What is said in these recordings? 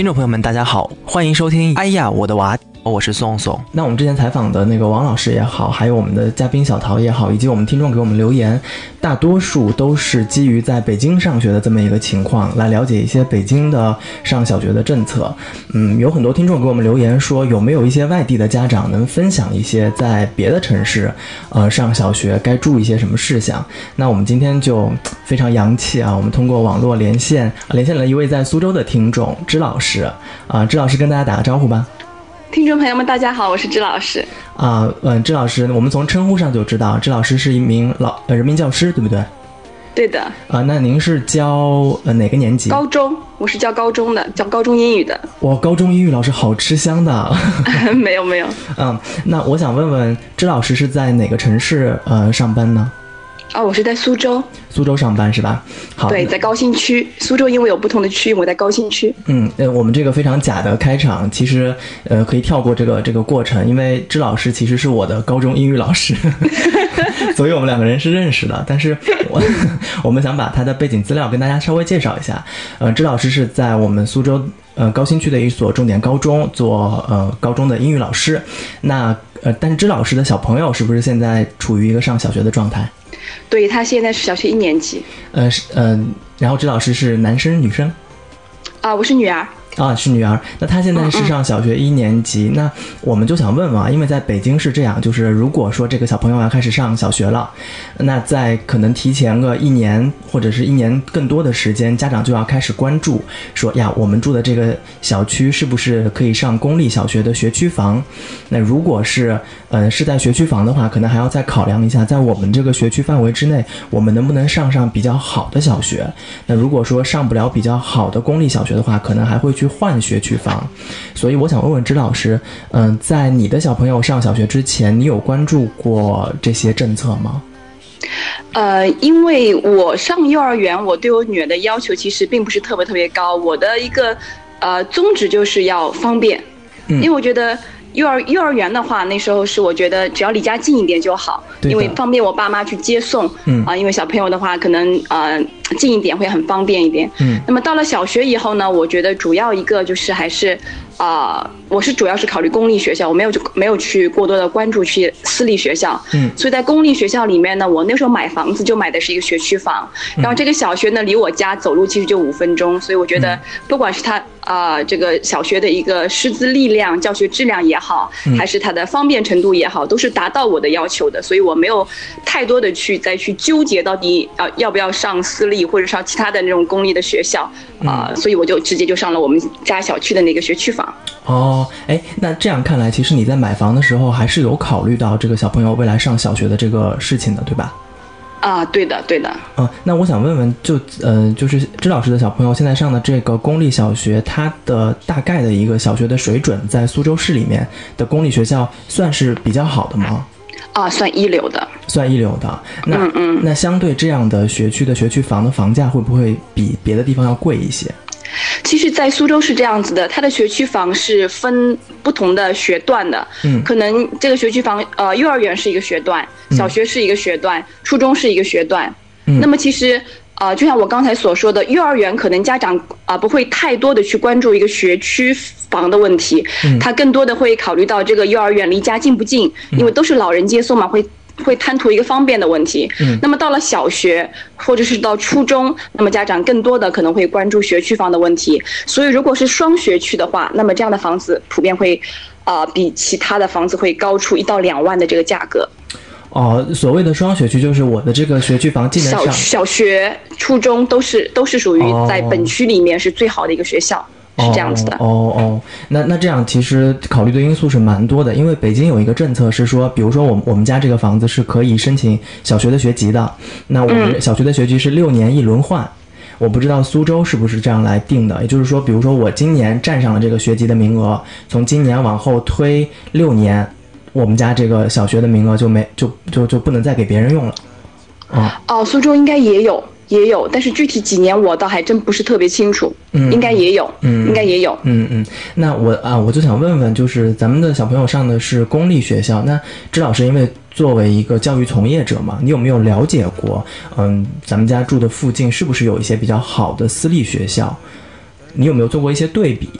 听众朋友们，大家好，欢迎收听。哎呀，我的娃。我是宋宋。那我们之前采访的那个王老师也好，还有我们的嘉宾小陶也好，以及我们听众给我们留言，大多数都是基于在北京上学的这么一个情况来了解一些北京的上小学的政策。嗯，有很多听众给我们留言说，有没有一些外地的家长能分享一些在别的城市，呃，上小学该注意些什么事项？那我们今天就非常洋气啊，我们通过网络连线连线了一位在苏州的听众支老师啊，支老师跟大家打个招呼吧。听众朋友们，大家好，我是支老师。啊，嗯，支老师，我们从称呼上就知道，支老师是一名老呃人民教师，对不对？对的。啊，那您是教呃哪个年级？高中，我是教高中的，教高中英语的。哇，高中英语老师好吃香的。没有没有。嗯，那我想问问，支老师是在哪个城市呃上班呢？哦，我是在苏州，苏州上班是吧？好，对，在高新区。苏州因为有不同的区域，我在高新区。嗯，呃，我们这个非常假的开场，其实呃可以跳过这个这个过程，因为支老师其实是我的高中英语老师，所以我们两个人是认识的。但是，我我们想把他的背景资料跟大家稍微介绍一下。呃，支老师是在我们苏州呃高新区的一所重点高中做呃高中的英语老师。那呃，但是支老师的小朋友是不是现在处于一个上小学的状态？对他现在是小学一年级，呃是嗯，然后指导师是男生女生，啊我是女儿。啊，是女儿。那她现在是上小学一年级。那我们就想问问啊，因为在北京是这样，就是如果说这个小朋友要开始上小学了，那在可能提前个一年或者是一年更多的时间，家长就要开始关注，说呀，我们住的这个小区是不是可以上公立小学的学区房？那如果是呃是在学区房的话，可能还要再考量一下，在我们这个学区范围之内，我们能不能上上比较好的小学？那如果说上不了比较好的公立小学的话，可能还会去。换学区房，所以我想问问支老师，嗯，在你的小朋友上小学之前，你有关注过这些政策吗？呃，因为我上幼儿园，我对我女儿的要求其实并不是特别特别高，我的一个呃宗旨就是要方便，因为我觉得。幼儿幼儿园的话，那时候是我觉得只要离家近一点就好，因为方便我爸妈去接送。嗯啊，因为小朋友的话，可能呃近一点会很方便一点。嗯，那么到了小学以后呢，我觉得主要一个就是还是。啊，我是主要是考虑公立学校，我没有没有去过多的关注去私立学校。嗯，所以在公立学校里面呢，我那时候买房子就买的是一个学区房，然后这个小学呢离我家走路其实就五分钟，所以我觉得不管是它啊这个小学的一个师资力量、教学质量也好，还是它的方便程度也好，都是达到我的要求的，所以我没有太多的去再去纠结到底要要不要上私立或者上其他的那种公立的学校啊，所以我就直接就上了我们家小区的那个学区房。哦，哎，那这样看来，其实你在买房的时候还是有考虑到这个小朋友未来上小学的这个事情的，对吧？啊，对的，对的。嗯，那我想问问，就呃，就是支老师的小朋友现在上的这个公立小学，它的大概的一个小学的水准，在苏州市里面的公立学校算是比较好的吗？啊，算一流的，算一流的。那嗯，那相对这样的学区的学区房的房价会不会比别的地方要贵一些？其实，在苏州是这样子的，它的学区房是分不同的学段的。嗯，可能这个学区房，呃，幼儿园是一个学段，小学是一个学段，初中是一个学段。嗯，那么其实，呃，就像我刚才所说的，幼儿园可能家长啊不会太多的去关注一个学区房的问题，他更多的会考虑到这个幼儿园离家近不近，因为都是老人接送嘛，会。会贪图一个方便的问题，嗯，那么到了小学或者是到初中，那么家长更多的可能会关注学区房的问题。所以如果是双学区的话，那么这样的房子普遍会，啊，比其他的房子会高出一到两万的这个价格。哦，所谓的双学区就是我的这个学区房进得上，小学、初中都是都是属于在本区里面是最好的一个学校。是这样子的。哦哦，那那这样其实考虑的因素是蛮多的，因为北京有一个政策是说，比如说我我们家这个房子是可以申请小学的学籍的，那我们小学的学籍是六年一轮换，我不知道苏州是不是这样来定的，也就是说，比如说我今年占上了这个学籍的名额，从今年往后推六年，我们家这个小学的名额就没就就就不能再给别人用了，哦哦，苏州应该也有。也有，但是具体几年我倒还真不是特别清楚。嗯，应该也有，嗯，应该也有。嗯嗯，那我啊，我就想问问，就是咱们的小朋友上的是公立学校，那支老师因为作为一个教育从业者嘛，你有没有了解过？嗯，咱们家住的附近是不是有一些比较好的私立学校？你有没有做过一些对比？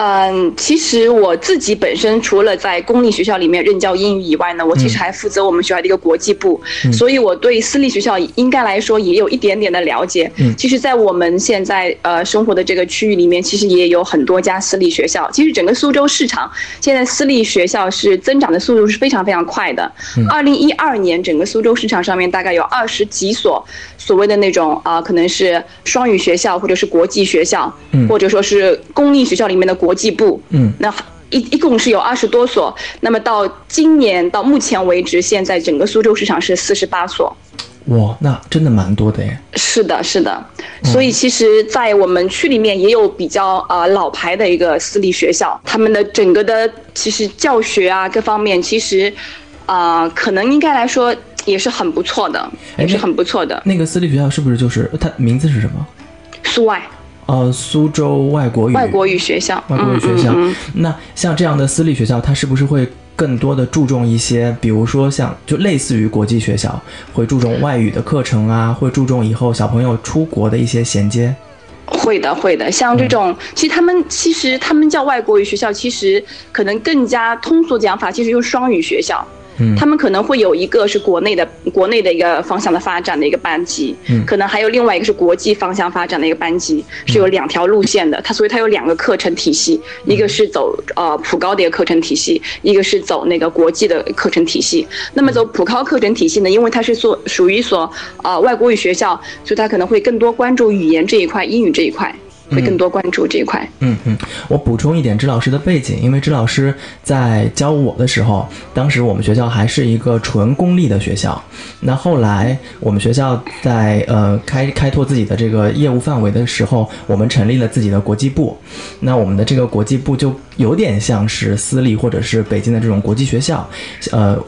嗯，其实我自己本身除了在公立学校里面任教英语以外呢，我其实还负责我们学校的一个国际部，所以我对私立学校应该来说也有一点点的了解。嗯，其实，在我们现在呃生活的这个区域里面，其实也有很多家私立学校。其实整个苏州市场现在私立学校是增长的速度是非常非常快的。二零一二年，整个苏州市场上面大概有二十几所所谓的那种啊，可能是双语学校或者是国际学校，或者说是公立学校里面的国。国际部，嗯，那一一共是有二十多所，那么到今年到目前为止，现在整个苏州市场是四十八所，哇，那真的蛮多的耶。是的，是的，所以其实，在我们区里面也有比较啊老牌的一个私立学校，他们的整个的其实教学啊各方面，其实啊可能应该来说也是很不错的，也是很不错的。那个私立学校是不是就是它名字是什么？苏外。呃，苏州外国语外国语学校，外国语学校。那像这样的私立学校，它是不是会更多的注重一些，比如说像就类似于国际学校，会注重外语的课程啊，会注重以后小朋友出国的一些衔接？会的，会的。像这种，其实他们其实他们叫外国语学校，其实可能更加通俗讲法，其实就是双语学校。他们可能会有一个是国内的国内的一个方向的发展的一个班级，可能还有另外一个是国际方向发展的一个班级，是有两条路线的。它所以它有两个课程体系，一个是走呃普高的一个课程体系，一个是走那个国际的课程体系。那么走普高课程体系呢，因为它是所属于一所呃外国语学校，所以它可能会更多关注语言这一块，英语这一块。会更多关注这一块。嗯嗯，我补充一点支老师的背景，因为支老师在教我的时候，当时我们学校还是一个纯公立的学校。那后来我们学校在呃开开拓自己的这个业务范围的时候，我们成立了自己的国际部。那我们的这个国际部就有点像是私立或者是北京的这种国际学校，呃，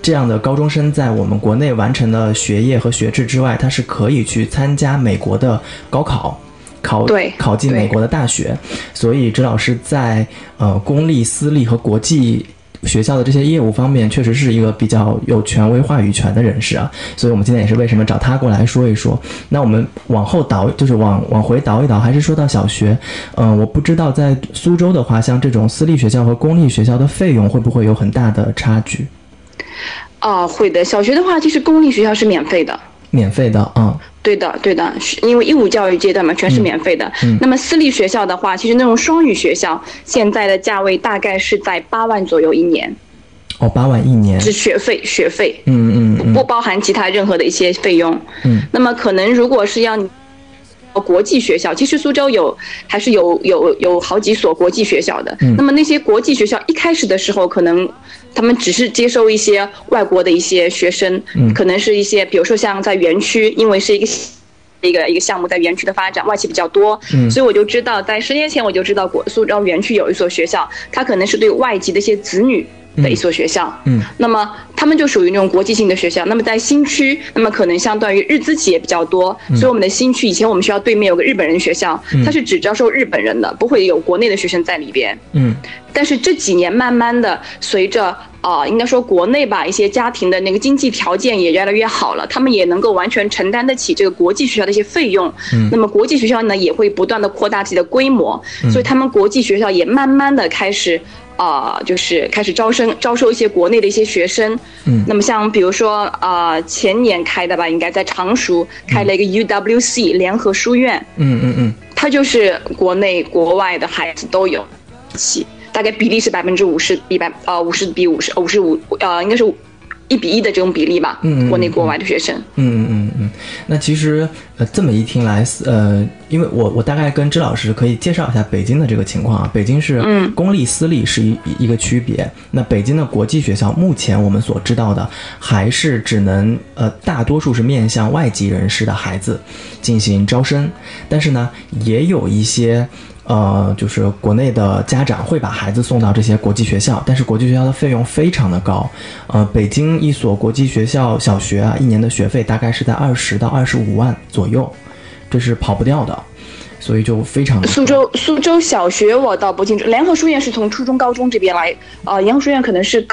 这样的高中生在我们国内完成了学业和学制之外，他是可以去参加美国的高考。考考进美国的大学，所以支老师在呃公立、私立和国际学校的这些业务方面，确实是一个比较有权威话语权的人士啊。所以我们今天也是为什么找他过来说一说。那我们往后倒，就是往往回倒一倒，还是说到小学。嗯，我不知道在苏州的话，像这种私立学校和公立学校的费用会不会有很大的差距？啊，会的。小学的话，其实公立学校是免费的。免费的，嗯，对的，对的，因为义务教育阶段嘛，全是免费的。嗯，那么私立学校的话，其实那种双语学校，现在的价位大概是在八万左右一年。哦，八万一年是学费，学费，嗯嗯，不包含其他任何的一些费用。嗯，那么可能如果是要。国际学校其实苏州有还是有有有好几所国际学校的。那么那些国际学校一开始的时候，可能他们只是接收一些外国的一些学生，可能是一些比如说像在园区，因为是一个一个一个项目在园区的发展，外企比较多，所以我就知道在十年前我就知道国苏州园区有一所学校，它可能是对外籍的一些子女。的一所学校，嗯，那么他们就属于那种国际性的学校。那么在新区，那么可能相当于日资企业比较多，所以我们的新区以前我们学校对面有个日本人学校，它是只招收日本人的，不会有国内的学生在里边。嗯，但是这几年慢慢的，随着啊，应该说国内吧，一些家庭的那个经济条件也越来越好了，他们也能够完全承担得起这个国际学校的一些费用。嗯，那么国际学校呢，也会不断的扩大自己的规模，所以他们国际学校也慢慢的开始。啊，就是开始招生，招收一些国内的一些学生。嗯，那么像比如说啊，前年开的吧，应该在常熟开了一个 UWC 联合书院。嗯嗯嗯，它就是国内国外的孩子都有，起大概比例是百分之五十，比百呃五十比五十，五十五呃应该是。一比一的这种比例吧，嗯，国内国外的学生，嗯嗯嗯。嗯，那其实呃这么一听来，呃，因为我我大概跟支老师可以介绍一下北京的这个情况啊，北京是公立私立是一一个区别，那北京的国际学校目前我们所知道的还是只能呃大多数是面向外籍人士的孩子进行招生，但是呢也有一些。呃，就是国内的家长会把孩子送到这些国际学校，但是国际学校的费用非常的高。呃，北京一所国际学校小学啊，一年的学费大概是在二十到二十五万左右，这是跑不掉的，所以就非常的。苏州苏州小学我倒不清楚，联合书院是从初中高中这边来，呃，联合书院可能是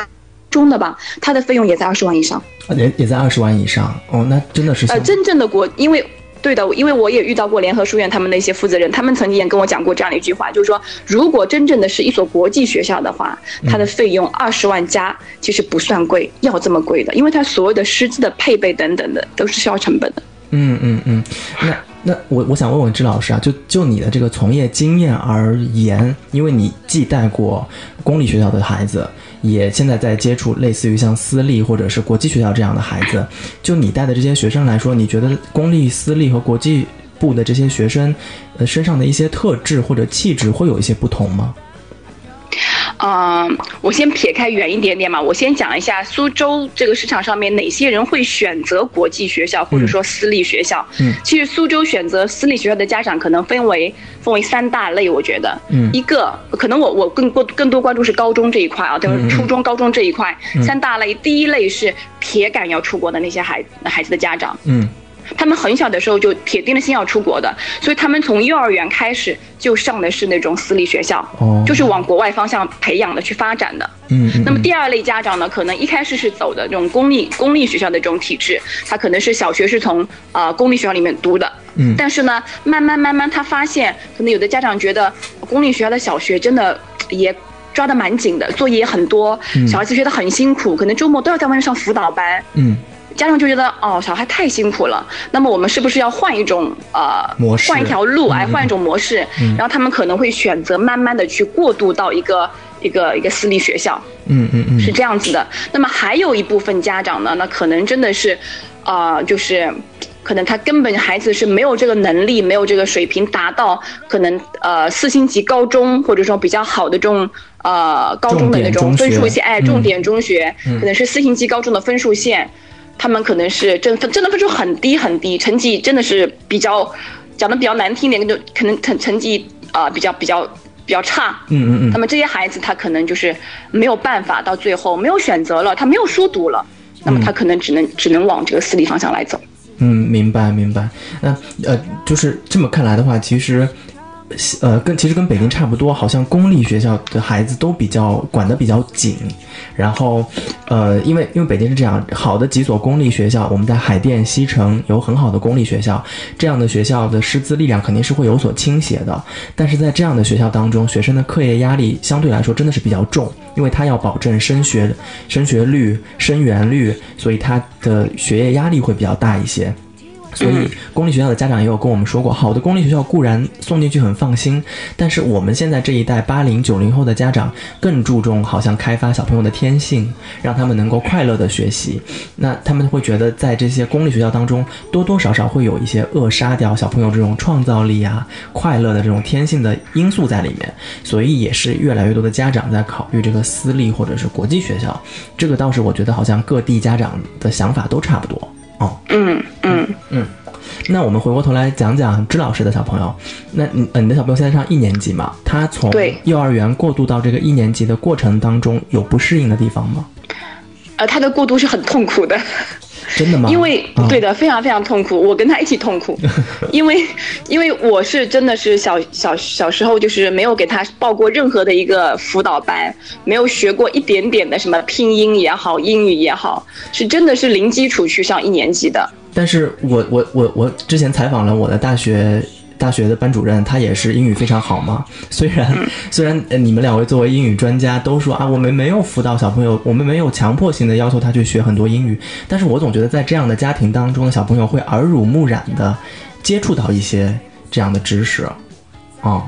中的吧，它的费用也在二十万以上，也也在二十万以上。哦，那真的是。呃，真正的国因为。对的，因为我也遇到过联合书院他们的一些负责人，他们曾经也跟我讲过这样的一句话，就是说，如果真正的是一所国际学校的话，它的费用二十万加其实不算贵，要这么贵的，因为它所有的师资的配备等等的都是需要成本的。嗯嗯嗯，那那我我想问问支老师啊，就就你的这个从业经验而言，因为你既带过公立学校的孩子，也现在在接触类似于像私立或者是国际学校这样的孩子，就你带的这些学生来说，你觉得公立、私立和国际部的这些学生，呃，身上的一些特质或者气质会有一些不同吗？嗯，我先撇开远一点点嘛，我先讲一下苏州这个市场上面哪些人会选择国际学校或者说私立学校。嗯，其实苏州选择私立学校的家长可能分为分为三大类，我觉得，嗯，一个可能我我更多更多关注是高中这一块啊，就是初中、高中这一块，三大类，第一类是铁杆要出国的那些孩孩子的家长，嗯。他们很小的时候就铁定了心要出国的，所以他们从幼儿园开始就上的是那种私立学校，哦，就是往国外方向培养的去发展的。嗯，那么第二类家长呢，可能一开始是走的这种公立公立学校的这种体制，他可能是小学是从呃公立学校里面读的，嗯，但是呢，慢慢慢慢他发现，可能有的家长觉得公立学校的小学真的也抓得蛮紧的，作业也很多，小孩子学得很辛苦，可能周末都要在外面上辅导班，嗯。家长就觉得哦，小孩太辛苦了，那么我们是不是要换一种呃模式，换一条路，哎，换一种模式？然后他们可能会选择慢慢的去过渡到一个一个一个私立学校，嗯嗯嗯，是这样子的。那么还有一部分家长呢，那可能真的是，啊，就是可能他根本孩子是没有这个能力，没有这个水平达到可能呃四星级高中或者说比较好的这种呃高中的那种分数线，哎，重点中学可能是四星级高中的分数线。他们可能是真分真的分数很低很低，成绩真的是比较讲的比较难听点，就可能成成绩啊比较比较比较差。嗯嗯嗯。那么这些孩子他可能就是没有办法，到最后没有选择了，他没有书读了，那么他可能只能只能往这个私立方向来走。嗯，明白明白。那呃，就是这么看来的话，其实。呃，跟其实跟北京差不多，好像公立学校的孩子都比较管得比较紧。然后，呃，因为因为北京是这样，好的几所公立学校，我们在海淀西城有很好的公立学校，这样的学校的师资力量肯定是会有所倾斜的。但是在这样的学校当中，学生的课业压力相对来说真的是比较重，因为他要保证升学升学率、生源率，所以他的学业压力会比较大一些。所以，公立学校的家长也有跟我们说过，好的公立学校固然送进去很放心，但是我们现在这一代八零九零后的家长更注重，好像开发小朋友的天性，让他们能够快乐的学习。那他们会觉得，在这些公立学校当中，多多少少会有一些扼杀掉小朋友这种创造力啊、快乐的这种天性的因素在里面。所以，也是越来越多的家长在考虑这个私立或者是国际学校。这个倒是我觉得，好像各地家长的想法都差不多。哦，嗯嗯嗯，那我们回过头来讲讲支老师的小朋友。那你呃，你的小朋友现在上一年级嘛？他从幼儿园过渡到这个一年级的过程当中，有不适应的地方吗？呃，他的过渡是很痛苦的。真的吗？因为对的，非常非常痛苦，我跟他一起痛苦，因为因为我是真的是小小小时候就是没有给他报过任何的一个辅导班，没有学过一点点的什么拼音也好，英语也好，是真的是零基础去上一年级的。但是我我我我之前采访了我的大学。大学的班主任，他也是英语非常好嘛。虽然虽然你们两位作为英语专家都说啊，我们没有辅导小朋友，我们没有强迫性的要求他去学很多英语，但是我总觉得在这样的家庭当中的小朋友会耳濡目染的接触到一些这样的知识，哦。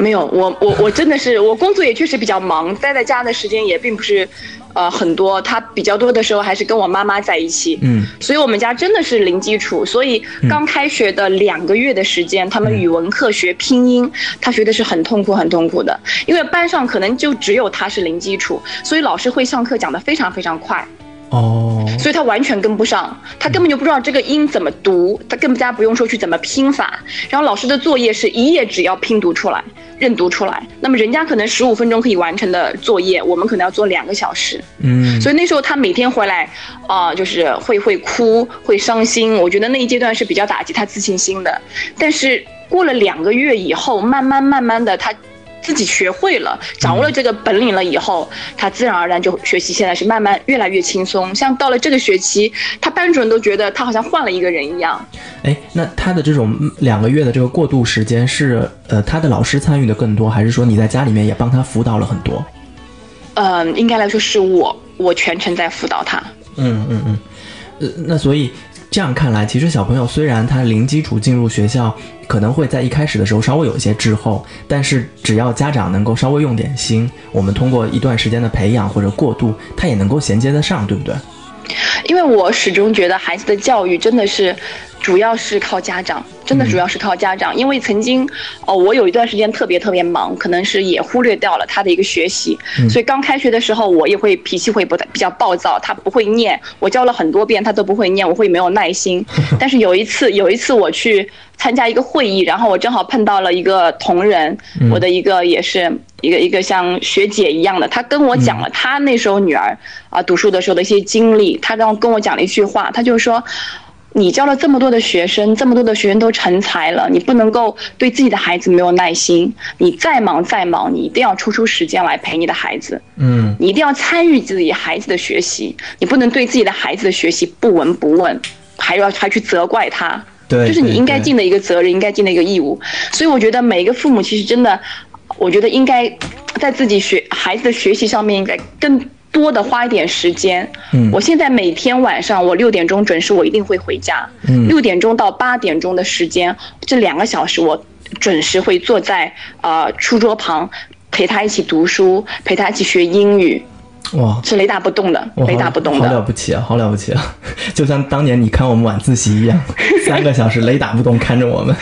没有，我我我真的是，我工作也确实比较忙，待在家的时间也并不是，呃，很多。他比较多的时候还是跟我妈妈在一起，嗯，所以我们家真的是零基础。所以刚开学的两个月的时间，他们语文课学拼音，他学的是很痛苦很痛苦的，因为班上可能就只有他是零基础，所以老师会上课讲的非常非常快。哦，所以他完全跟不上，他根本就不知道这个音怎么读，他更加不用说去怎么拼法。然后老师的作业是一页纸要拼读出来、认读出来，那么人家可能十五分钟可以完成的作业，我们可能要做两个小时。嗯，所以那时候他每天回来，啊，就是会会哭、会伤心。我觉得那一阶段是比较打击他自信心的。但是过了两个月以后，慢慢慢慢的他。自己学会了，掌握了这个本领了以后，他自然而然就学习现在是慢慢越来越轻松。像到了这个学期，他班主任都觉得他好像换了一个人一样。哎，那他的这种两个月的这个过渡时间是呃他的老师参与的更多，还是说你在家里面也帮他辅导了很多？嗯，应该来说是我，我全程在辅导他。嗯嗯嗯，呃，那所以这样看来，其实小朋友虽然他零基础进入学校，可能会在一开始的时候稍微有一些滞后，但是只要家长能够稍微用点心，我们通过一段时间的培养或者过渡，他也能够衔接得上，对不对？因为我始终觉得孩子的教育真的是。主要是靠家长，真的主要是靠家长。因为曾经，哦，我有一段时间特别特别忙，可能是也忽略掉了他的一个学习。所以刚开学的时候，我也会脾气会不比较暴躁，他不会念，我教了很多遍他都不会念，我会没有耐心。但是有一次，有一次我去参加一个会议，然后我正好碰到了一个同仁，我的一个也是一个一个像学姐一样的，他跟我讲了他那时候女儿啊读书的时候的一些经历，他让跟我讲了一句话，他就说。你教了这么多的学生，这么多的学生都成才了，你不能够对自己的孩子没有耐心。你再忙再忙，你一定要抽出时间来陪你的孩子。嗯，你一定要参与自己孩子的学习，你不能对自己的孩子的学习不闻不问，还要还去责怪他。对，就是你应该尽的一个责任，应该尽的一个义务。所以我觉得每一个父母其实真的，我觉得应该在自己学孩子的学习上面应该更。多的花一点时间，嗯，我现在每天晚上我六点钟准时，我一定会回家，嗯，六点钟到八点钟的时间，这两个小时我准时会坐在呃书桌旁，陪他一起读书，陪他一起学英语，哇，是雷打不动的，雷打不动的，好了不起啊，好了不起啊，就像当年你看我们晚自习一样，三个小时雷打不动看着我们，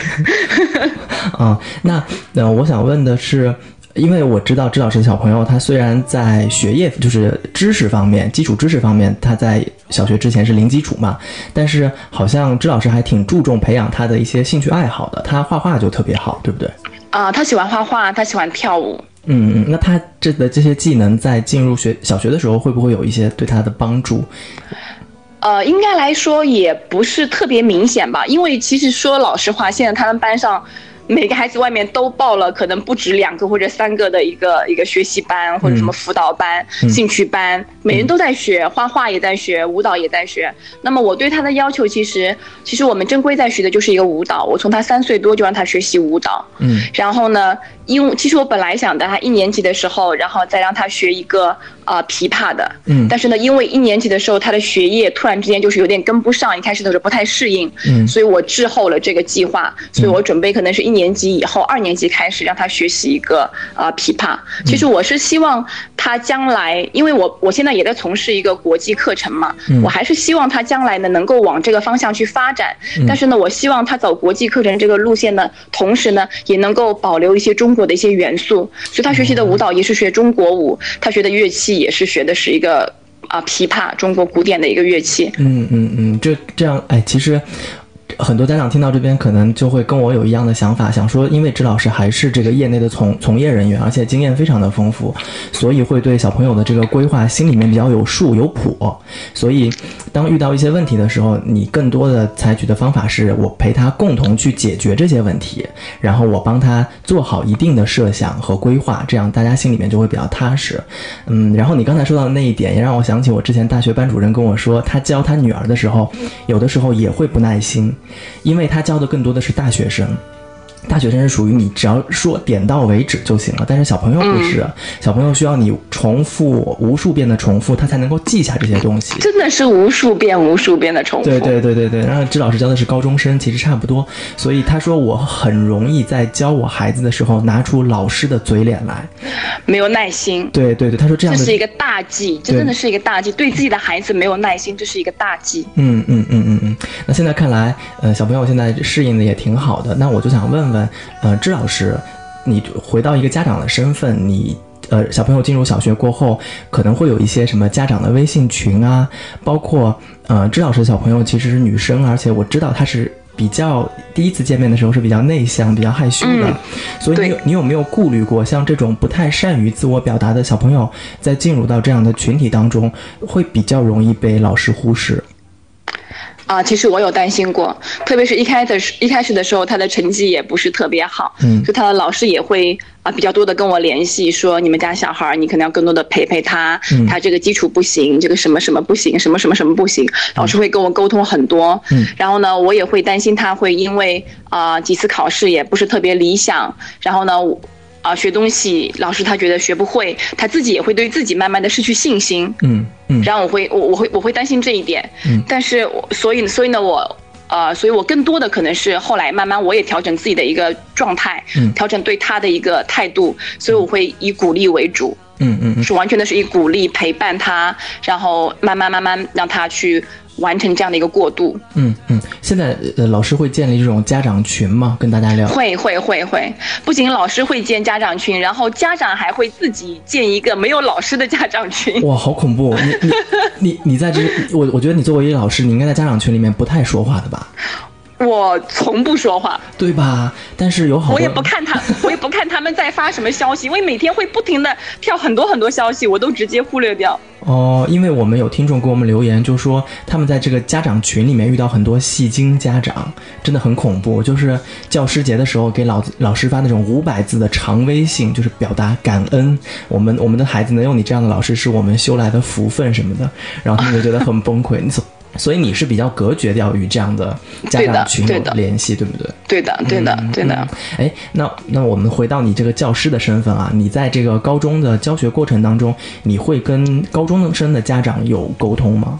啊，那那我想问的是。因为我知道支老师的小朋友，他虽然在学业就是知识方面、基础知识方面，他在小学之前是零基础嘛，但是好像支老师还挺注重培养他的一些兴趣爱好的。他画画就特别好，对不对？啊，他喜欢画画，他喜欢跳舞。嗯嗯，那他这的这些技能在进入学小学的时候，会不会有一些对他的帮助？呃，应该来说也不是特别明显吧，因为其实说老实话，现在他们班上。每个孩子外面都报了可能不止两个或者三个的一个一个学习班或者什么辅导班、兴趣班，每人都在学画画也在学，舞蹈也在学。那么我对他的要求其实，其实我们正规在学的就是一个舞蹈。我从他三岁多就让他学习舞蹈，嗯，然后呢，因为其实我本来想的他一年级的时候，然后再让他学一个啊琵琶的，嗯，但是呢，因为一年级的时候他的学业突然之间就是有点跟不上，一开始的时候不太适应，嗯，所以我滞后了这个计划，所以我准备可能是一。年级以后，二年级开始让他学习一个呃琵琶。其实我是希望他将来，因为我我现在也在从事一个国际课程嘛，我还是希望他将来呢能够往这个方向去发展。但是呢，我希望他走国际课程这个路线呢，同时呢也能够保留一些中国的一些元素。所以他学习的舞蹈也是学中国舞，他学的乐器也是学的是一个啊琵琶，中国古典的一个乐器。嗯嗯嗯，这这样哎，其实。很多家长听到这边，可能就会跟我有一样的想法，想说，因为支老师还是这个业内的从从业人员，而且经验非常的丰富，所以会对小朋友的这个规划心里面比较有数有谱。所以，当遇到一些问题的时候，你更多的采取的方法是我陪他共同去解决这些问题，然后我帮他做好一定的设想和规划，这样大家心里面就会比较踏实。嗯，然后你刚才说到的那一点，也让我想起我之前大学班主任跟我说，他教他女儿的时候，有的时候也会不耐心。因为他教的更多的是大学生。大学生是属于你只要说点到为止就行了，但是小朋友不是，小朋友需要你重复无数遍的重复，他才能够记下这些东西。真的是无数遍、无数遍的重复。对对对对对。然后支老师教的是高中生，其实差不多，所以他说我很容易在教我孩子的时候拿出老师的嘴脸来，没有耐心。对对对，他说这样这是一个大忌，这真的是一个大忌，对自己的孩子没有耐心，这是一个大忌。嗯嗯嗯嗯嗯。那现在看来，呃，小朋友现在适应的也挺好的，那我就想问问。呃，支老师，你回到一个家长的身份，你呃，小朋友进入小学过后，可能会有一些什么家长的微信群啊，包括呃，支老师的小朋友其实是女生，而且我知道她是比较第一次见面的时候是比较内向、比较害羞的，所以你你有没有顾虑过，像这种不太善于自我表达的小朋友，在进入到这样的群体当中，会比较容易被老师忽视？啊，其实我有担心过，特别是一开始一开始的时候，他的成绩也不是特别好，嗯，就他的老师也会啊比较多的跟我联系，说你们家小孩儿，你可能要更多的陪陪他，嗯。他这个基础不行，这个什么什么不行，什么什么什么不行，老师会跟我沟通很多，嗯，然后呢，我也会担心他会因为啊几次考试也不是特别理想，然后呢。啊，学东西，老师他觉得学不会，他自己也会对自己慢慢的失去信心。嗯嗯。然后我会，我我会我会担心这一点。嗯。但是，所以所以呢，我呃，所以我更多的可能是后来慢慢我也调整自己的一个状态，嗯，调整对他的一个态度，所以我会以鼓励为主。嗯嗯。是完全的是以鼓励陪伴他，然后慢慢慢慢让他去。完成这样的一个过渡。嗯嗯，现在呃，老师会建立这种家长群吗？跟大家聊。会会会会，不仅老师会建家长群，然后家长还会自己建一个没有老师的家长群。哇，好恐怖！你你你你在这，我我觉得你作为一个老师，你应该在家长群里面不太说话的吧？我从不说话，对吧？但是有好多，我也不看他，我也不看他们在发什么消息，因为每天会不停的跳很多很多消息，我都直接忽略掉。哦，因为我们有听众给我们留言，就说他们在这个家长群里面遇到很多戏精家长，真的很恐怖。就是教师节的时候给老老师发那种五百字的长微信，就是表达感恩，我们我们的孩子能有你这样的老师是我们修来的福分什么的，然后他们就觉得很崩溃。你所所以你是比较隔绝掉与这样的家长群有联系，对不对？对的，对的，对的。哎，那那我们回到你这个教师的身份啊，你在这个高中的教学过程当中，你会跟高中生的家长有沟通吗？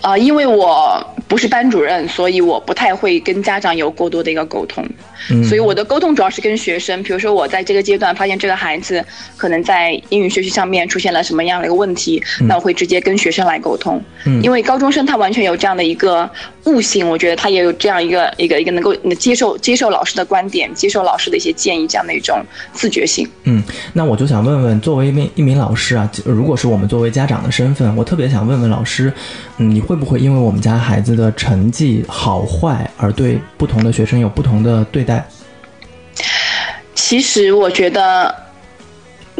啊，因为我不是班主任，所以我不太会跟家长有过多的一个沟通。嗯，所以我的沟通主要是跟学生，比如说我在这个阶段发现这个孩子可能在英语学习上面出现了什么样的一个问题，那我会直接跟学生来沟通。嗯，因为高中生他完全有这样的一个悟性，我觉得他也有这样一个一个一个能够接受接受老师的观点，接受老师的一些建议这样的一种自觉性。嗯，那我就想问问，作为一名一名老师啊，如果是我们作为家长的身份，我特别想问问老师，嗯，你会不会因为我们家孩子的成绩好坏而对不同的学生有不同的对待？其实我觉得，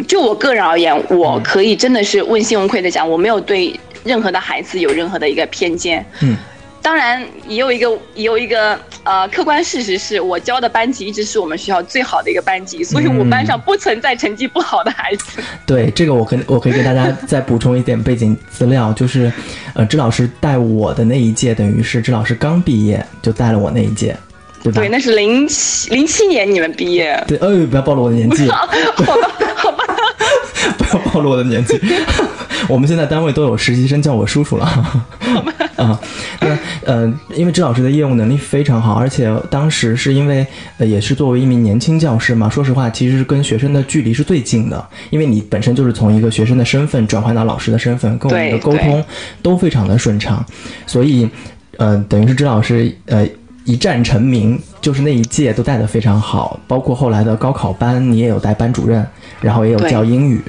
就我个人而言，我可以真的是问心无愧的讲，我没有对任何的孩子有任何的一个偏见。嗯，当然也有一个也有一个呃客观事实是我教的班级一直是我们学校最好的一个班级，所以我班上不存在成绩不好的孩子。对这个，我可我可以给大家再补充一点背景资料，就是，呃，支老师带我的那一届，等于是支老师刚毕业就带了我那一届。对，对那是零七零七年你们毕业。对，哎，不要暴露我的年纪。好吧，好吧，不要暴露我的年纪。我们现在单位都有实习生叫我叔叔了。啊，那呃，因为支老师的业务能力非常好，而且当时是因为呃也是作为一名年轻教师嘛，说实话，其实跟学生的距离是最近的，因为你本身就是从一个学生的身份转换到老师的身份，跟我们的沟通都非常的顺畅，所以呃，等于是支老师呃。一战成名，就是那一届都带得非常好，包括后来的高考班，你也有带班主任，然后也有教英语，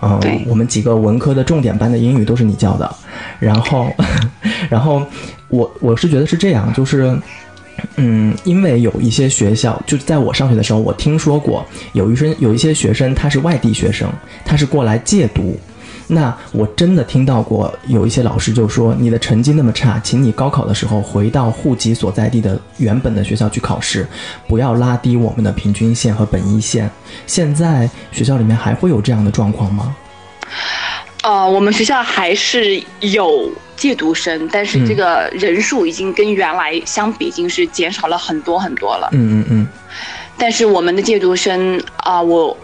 嗯，我们几个文科的重点班的英语都是你教的，然后，然后我我是觉得是这样，就是，嗯，因为有一些学校，就在我上学的时候，我听说过有一生有一些学生他是外地学生，他是过来借读。那我真的听到过有一些老师就说，你的成绩那么差，请你高考的时候回到户籍所在地的原本的学校去考试，不要拉低我们的平均线和本一线。现在学校里面还会有这样的状况吗？呃，我们学校还是有借读生，但是这个人数已经跟原来相比，已经是减少了很多很多了。嗯嗯嗯。但是我们的借读生啊，我。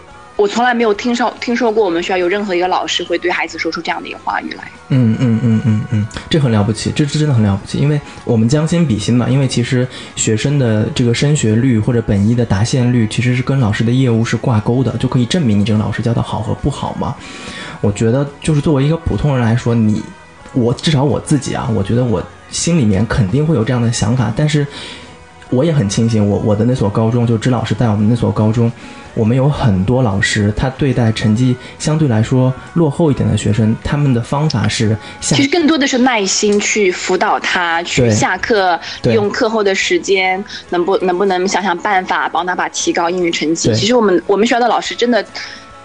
我从来没有听说听说过我们学校有任何一个老师会对孩子说出这样的一个话语来。嗯嗯嗯嗯嗯，这很了不起，这这真的很了不起，因为我们将心比心嘛，因为其实学生的这个升学率或者本一的达线率其实是跟老师的业务是挂钩的，就可以证明你这个老师教的好和不好嘛。我觉得就是作为一个普通人来说，你我至少我自己啊，我觉得我心里面肯定会有这样的想法，但是我也很庆幸，我我的那所高中就支老师带我们那所高中。我们有很多老师，他对待成绩相对来说落后一点的学生，他们的方法是，其实更多的是耐心去辅导他，去下课用课后的时间，能不能不能想想办法帮他把提高英语成绩。其实我们我们学校的老师真的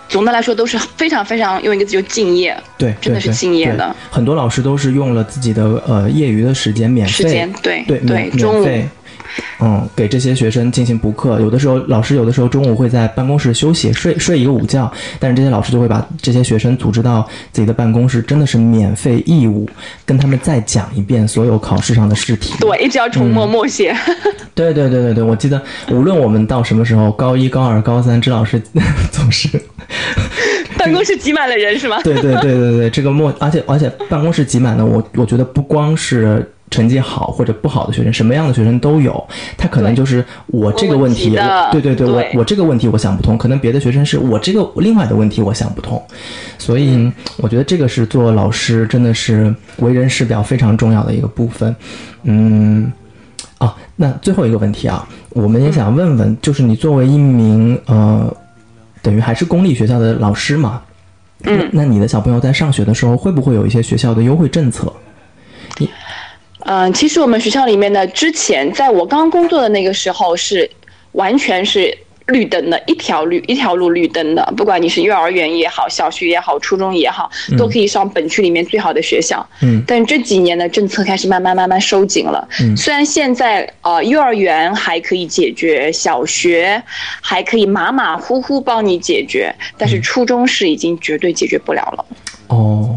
总的来说都是非常非常用一个字就敬业，对，真的是敬业的。很多老师都是用了自己的呃业余的时间免费，时间对对对，免费。嗯，给这些学生进行补课，有的时候老师有的时候中午会在办公室休息睡睡一个午觉，但是这些老师就会把这些学生组织到自己的办公室，真的是免费义务，跟他们再讲一遍所有考试上的试题。对，一直要重默默写。对对对对对，我记得无论我们到什么时候，高一、高二、高三，支老师 总是 办公室挤满了人，是吗？对对对对对，这个默，而且而且办公室挤满了，我我觉得不光是。成绩好或者不好的学生，什么样的学生都有。他可能就是我这个问题，对对对，我我这个问题我想不通。可能别的学生是我这个另外的问题我想不通。所以我觉得这个是做老师真的是为人师表非常重要的一个部分。嗯，啊，那最后一个问题啊，我们也想问问，就是你作为一名呃，等于还是公立学校的老师嘛？嗯，那你的小朋友在上学的时候，会不会有一些学校的优惠政策？你。嗯，其实我们学校里面呢，之前在我刚工作的那个时候是完全是绿灯的，一条绿一条路绿灯的，不管你是幼儿园也好，小学也好，初中也好，都可以上本区里面最好的学校。嗯，但这几年的政策开始慢慢慢慢收紧了。嗯，虽然现在呃幼儿园还可以解决，小学还可以马马虎虎帮你解决，但是初中是已经绝对解决不了了。哦。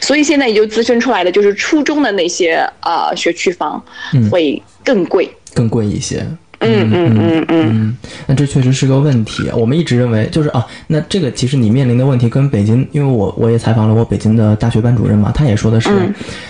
所以现在也就滋生出来的就是初中的那些啊学区房会更贵，更贵一些。嗯嗯嗯嗯，那这确实是个问题。我们一直认为就是啊，那这个其实你面临的问题跟北京，因为我我也采访了我北京的大学班主任嘛，他也说的是，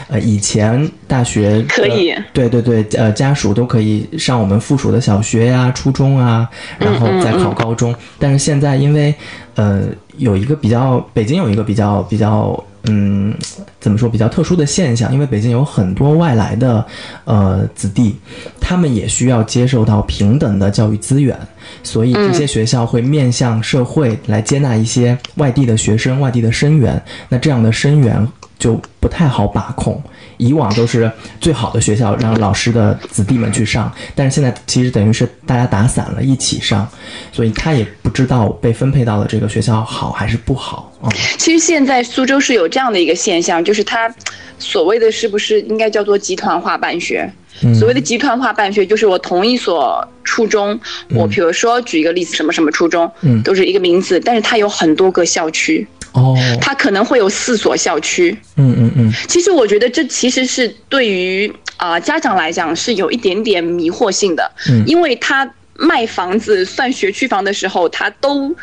呃，以前大学可以，对对对，呃，家属都可以上我们附属的小学呀、初中啊，然后再考高中。但是现在因为呃有一个比较，北京有一个比较比较。嗯，怎么说比较特殊的现象？因为北京有很多外来的，呃，子弟，他们也需要接受到平等的教育资源，所以这些学校会面向社会来接纳一些外地的学生、外地的生源。那这样的生源就不太好把控。以往都是最好的学校让老师的子弟们去上，但是现在其实等于是大家打散了，一起上，所以他也不知道被分配到的这个学校好还是不好啊。其实现在苏州是有这样的一个现象，就是他所谓的是不是应该叫做集团化办学？所谓的集团化办学，就是我同一所初中，我比如说举一个例子，什么什么初中，嗯，都是一个名字，但是它有很多个校区。哦，它可能会有四所校区。嗯嗯嗯。其实我觉得这其实是对于啊家长来讲是有一点点迷惑性的。嗯。因为他卖房子算学区房的时候，他都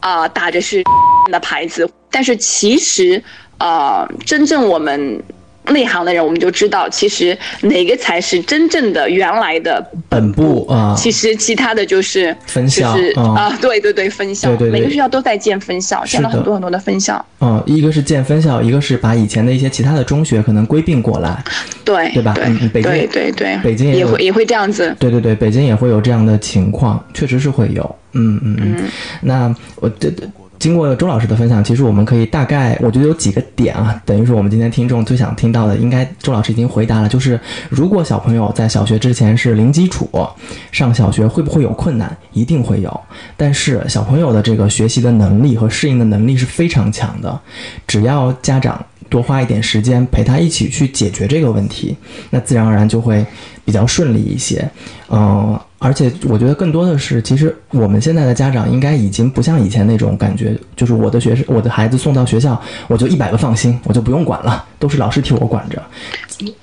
啊打着是的牌子，但是其实啊真正我们。内行的人，我们就知道，其实哪个才是真正的原来的本部啊？其实其他的就是分校啊，对对对，分校，对对，每个学校都在建分校，建了很多很多的分校。嗯，一个是建分校，一个是把以前的一些其他的中学可能归并过来，对对吧？嗯，北京对对对，北京也会也会这样子。对对对，北京也会有这样的情况，确实是会有。嗯嗯嗯，那我这。经过周老师的分享，其实我们可以大概，我觉得有几个点啊，等于是我们今天听众最想听到的，应该周老师已经回答了。就是如果小朋友在小学之前是零基础，上小学会不会有困难？一定会有。但是小朋友的这个学习的能力和适应的能力是非常强的，只要家长多花一点时间陪他一起去解决这个问题，那自然而然就会比较顺利一些。嗯。而且我觉得更多的是，其实我们现在的家长应该已经不像以前那种感觉，就是我的学生，我的孩子送到学校，我就一百个放心，我就不用管了，都是老师替我管着，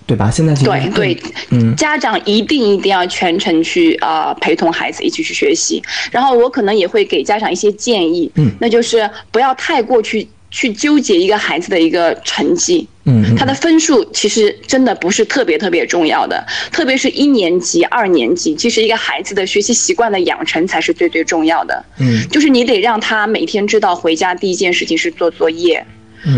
对吧？现在其实对对，嗯，家长一定一定要全程去啊陪同孩子一起去学习，然后我可能也会给家长一些建议，嗯，那就是不要太过去。去纠结一个孩子的一个成绩，嗯，他的分数其实真的不是特别特别重要的，特别是一年级、二年级，其实一个孩子的学习习惯的养成才是最最重要的，嗯，就是你得让他每天知道回家第一件事情是做作业。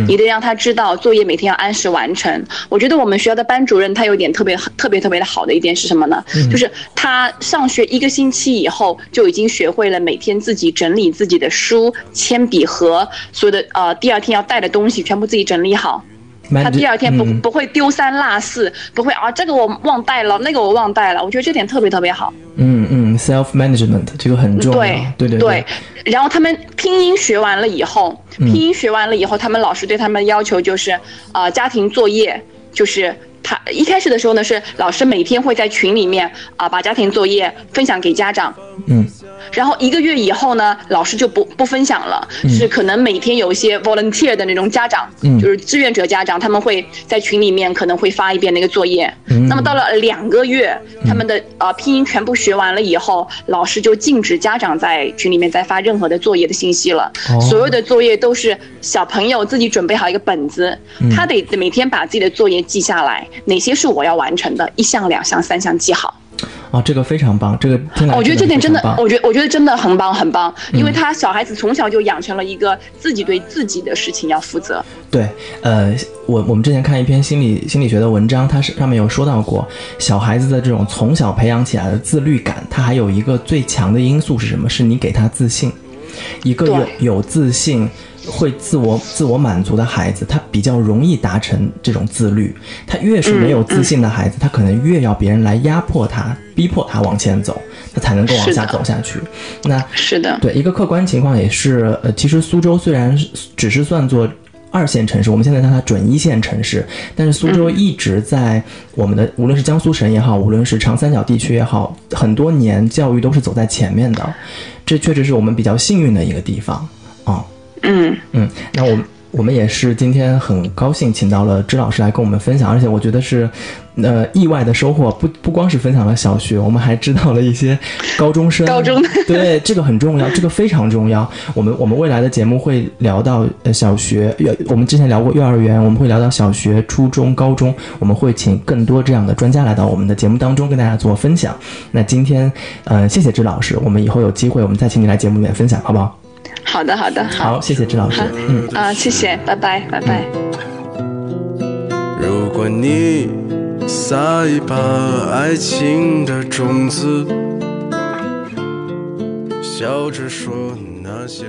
你得让他知道作业每天要按时完成。我觉得我们学校的班主任他有点特别特别特别的好的一点是什么呢？就是他上学一个星期以后就已经学会了每天自己整理自己的书、铅笔盒，所有的呃第二天要带的东西全部自己整理好。他第二天不不会丢三落四，不会啊这个我忘带了，那个我忘带了。我觉得这点特别特别好。嗯嗯。嗯，self management 这个很重要。对对对。然后他们拼音学完了以后，拼音学完了以后，他们老师对他们要求就是，啊，家庭作业就是。他一开始的时候呢，是老师每天会在群里面啊把家庭作业分享给家长，嗯，然后一个月以后呢，老师就不不分享了，是可能每天有一些 volunteer 的那种家长，嗯，就是志愿者家长，他们会在群里面可能会发一遍那个作业，嗯，那么到了两个月，他们的呃拼音全部学完了以后，老师就禁止家长在群里面再发任何的作业的信息了，所有的作业都是小朋友自己准备好一个本子，他得每天把自己的作业记下来。哪些是我要完成的？一项、两项、三项记好。哦，这个非常棒，这个我觉得这点真的，我觉得我觉得真的很棒，很棒，因为他小孩子从小就养成了一个自己对自己的事情要负责。对，呃，我我们之前看一篇心理心理学的文章，它是上面有说到过，小孩子的这种从小培养起来的自律感，它还有一个最强的因素是什么？是你给他自信，一个有有自信。会自我自我满足的孩子，他比较容易达成这种自律。他越是没有自信的孩子，他可能越要别人来压迫他，逼迫他往前走，他才能够往下走下去。那是的，对一个客观情况也是。呃，其实苏州虽然只是算作二线城市，我们现在叫它准一线城市，但是苏州一直在我们的无论是江苏省也好，无论是长三角地区也好，很多年教育都是走在前面的。这确实是我们比较幸运的一个地方啊。嗯嗯，那我我们也是今天很高兴请到了支老师来跟我们分享，而且我觉得是，呃，意外的收获，不不光是分享了小学，我们还知道了一些高中生，高中对这个很重要，这个非常重要。我们我们未来的节目会聊到呃小学，我们之前聊过幼儿园，我们会聊到小学、初中、高中，我们会请更多这样的专家来到我们的节目当中跟大家做分享。那今天呃，谢谢支老师，我们以后有机会我们再请你来节目里面分享，好不好？好的，好的，好，谢谢郑老师。嗯啊，谢谢，拜拜，拜拜。如果你撒一把爱情的种子，笑着说那些。